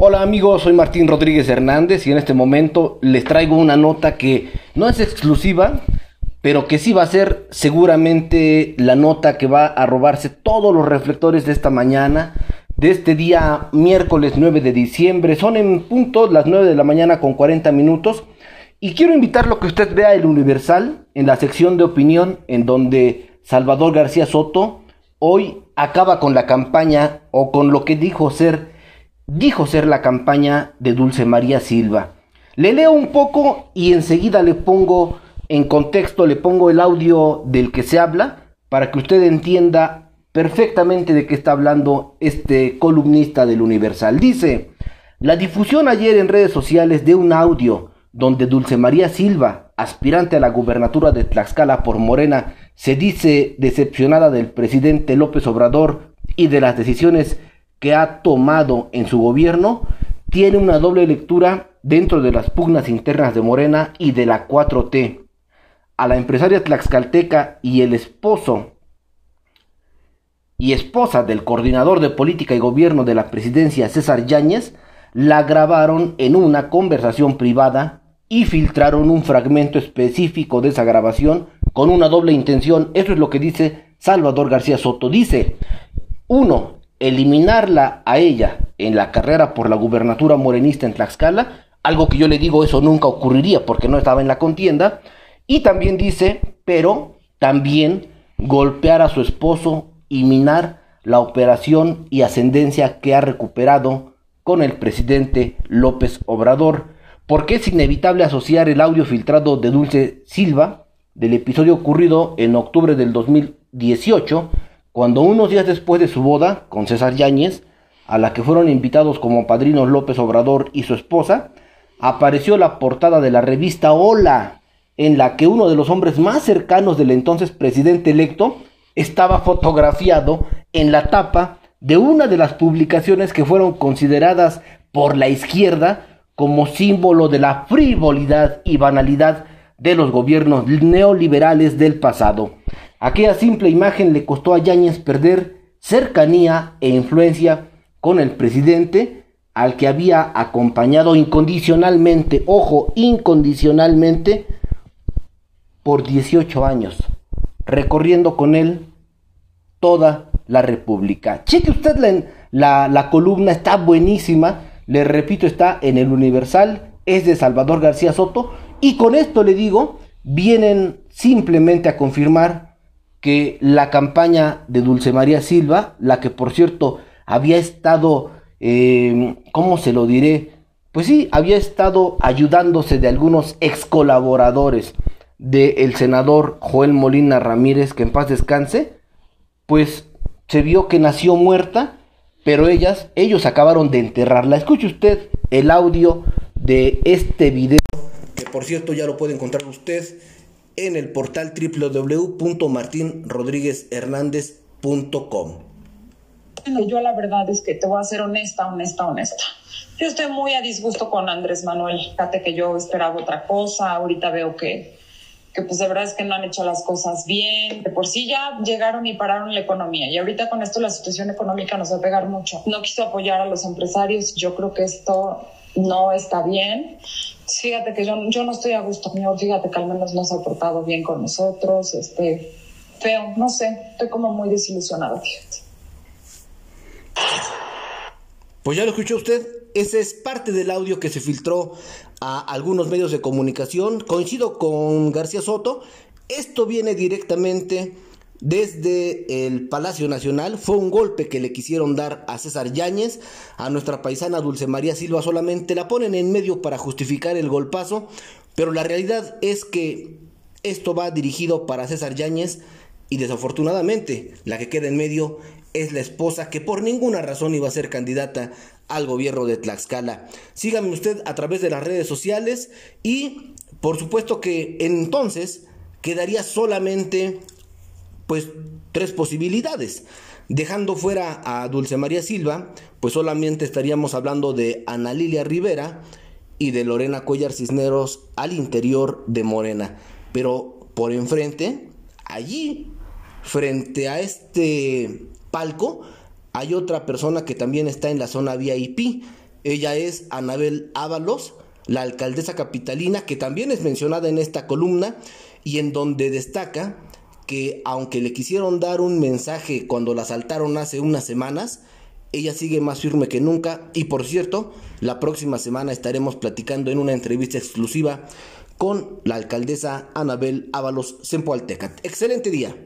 Hola amigos, soy Martín Rodríguez Hernández y en este momento les traigo una nota que no es exclusiva, pero que sí va a ser seguramente la nota que va a robarse todos los reflectores de esta mañana, de este día miércoles 9 de diciembre. Son en punto las 9 de la mañana con 40 minutos. Y quiero invitarlo que usted vea el Universal en la sección de opinión en donde Salvador García Soto hoy acaba con la campaña o con lo que dijo ser dijo ser la campaña de Dulce María Silva. Le leo un poco y enseguida le pongo en contexto, le pongo el audio del que se habla para que usted entienda perfectamente de qué está hablando este columnista del Universal. Dice, la difusión ayer en redes sociales de un audio donde Dulce María Silva, aspirante a la gubernatura de Tlaxcala por Morena, se dice decepcionada del presidente López Obrador y de las decisiones que ha tomado en su gobierno tiene una doble lectura dentro de las pugnas internas de Morena y de la 4T. A la empresaria tlaxcalteca y el esposo y esposa del coordinador de política y gobierno de la presidencia César Yáñez la grabaron en una conversación privada y filtraron un fragmento específico de esa grabación con una doble intención. Eso es lo que dice Salvador García Soto. Dice, uno, eliminarla a ella en la carrera por la gubernatura morenista en Tlaxcala, algo que yo le digo eso nunca ocurriría porque no estaba en la contienda, y también dice, pero también golpear a su esposo y minar la operación y ascendencia que ha recuperado con el presidente López Obrador, porque es inevitable asociar el audio filtrado de Dulce Silva del episodio ocurrido en octubre del 2018 cuando unos días después de su boda con César Yáñez, a la que fueron invitados como padrinos López Obrador y su esposa, apareció la portada de la revista Hola, en la que uno de los hombres más cercanos del entonces presidente electo estaba fotografiado en la tapa de una de las publicaciones que fueron consideradas por la izquierda como símbolo de la frivolidad y banalidad de los gobiernos neoliberales del pasado. Aquella simple imagen le costó a Yáñez perder cercanía e influencia con el presidente al que había acompañado incondicionalmente, ojo, incondicionalmente, por 18 años, recorriendo con él toda la República. Cheque usted la, la, la columna, está buenísima, le repito, está en el Universal, es de Salvador García Soto, y con esto le digo, vienen simplemente a confirmar que la campaña de Dulce María Silva, la que por cierto había estado, eh, ¿cómo se lo diré? Pues sí, había estado ayudándose de algunos ex colaboradores del senador Joel Molina Ramírez, que en paz descanse, pues se vio que nació muerta, pero ellas, ellos acabaron de enterrarla. Escuche usted el audio de este video, que por cierto ya lo puede encontrar usted en el portal www.martinrodríguezhernandez.com. Yo la verdad es que te voy a ser honesta, honesta, honesta. Yo estoy muy a disgusto con Andrés Manuel. Fíjate que yo esperaba otra cosa. Ahorita veo que, que pues de verdad es que no han hecho las cosas bien. De por sí ya llegaron y pararon la economía. Y ahorita con esto la situación económica nos va a pegar mucho. No quiso apoyar a los empresarios. Yo creo que esto no está bien. Fíjate que yo, yo no estoy a gusto, señor. Fíjate que al menos no se ha portado bien con nosotros. Este, feo, no sé. Estoy como muy desilusionada, fíjate. Pues ya lo escuchó usted. Ese es parte del audio que se filtró a algunos medios de comunicación. Coincido con García Soto. Esto viene directamente desde el Palacio Nacional. Fue un golpe que le quisieron dar a César Yáñez, a nuestra paisana Dulce María Silva solamente la ponen en medio para justificar el golpazo, pero la realidad es que esto va dirigido para César Yáñez y desafortunadamente la que queda en medio es la esposa que por ninguna razón iba a ser candidata al gobierno de Tlaxcala. Sígame usted a través de las redes sociales y por supuesto que entonces quedaría solamente pues tres posibilidades. Dejando fuera a Dulce María Silva, pues solamente estaríamos hablando de Ana Lilia Rivera y de Lorena Cuellar Cisneros al interior de Morena. Pero por enfrente, allí, frente a este palco, hay otra persona que también está en la zona VIP, Ella es Anabel Ábalos, la alcaldesa capitalina, que también es mencionada en esta columna y en donde destaca que aunque le quisieron dar un mensaje cuando la asaltaron hace unas semanas, ella sigue más firme que nunca y por cierto, la próxima semana estaremos platicando en una entrevista exclusiva con la alcaldesa Anabel Ábalos Sempoaltecat. Excelente día.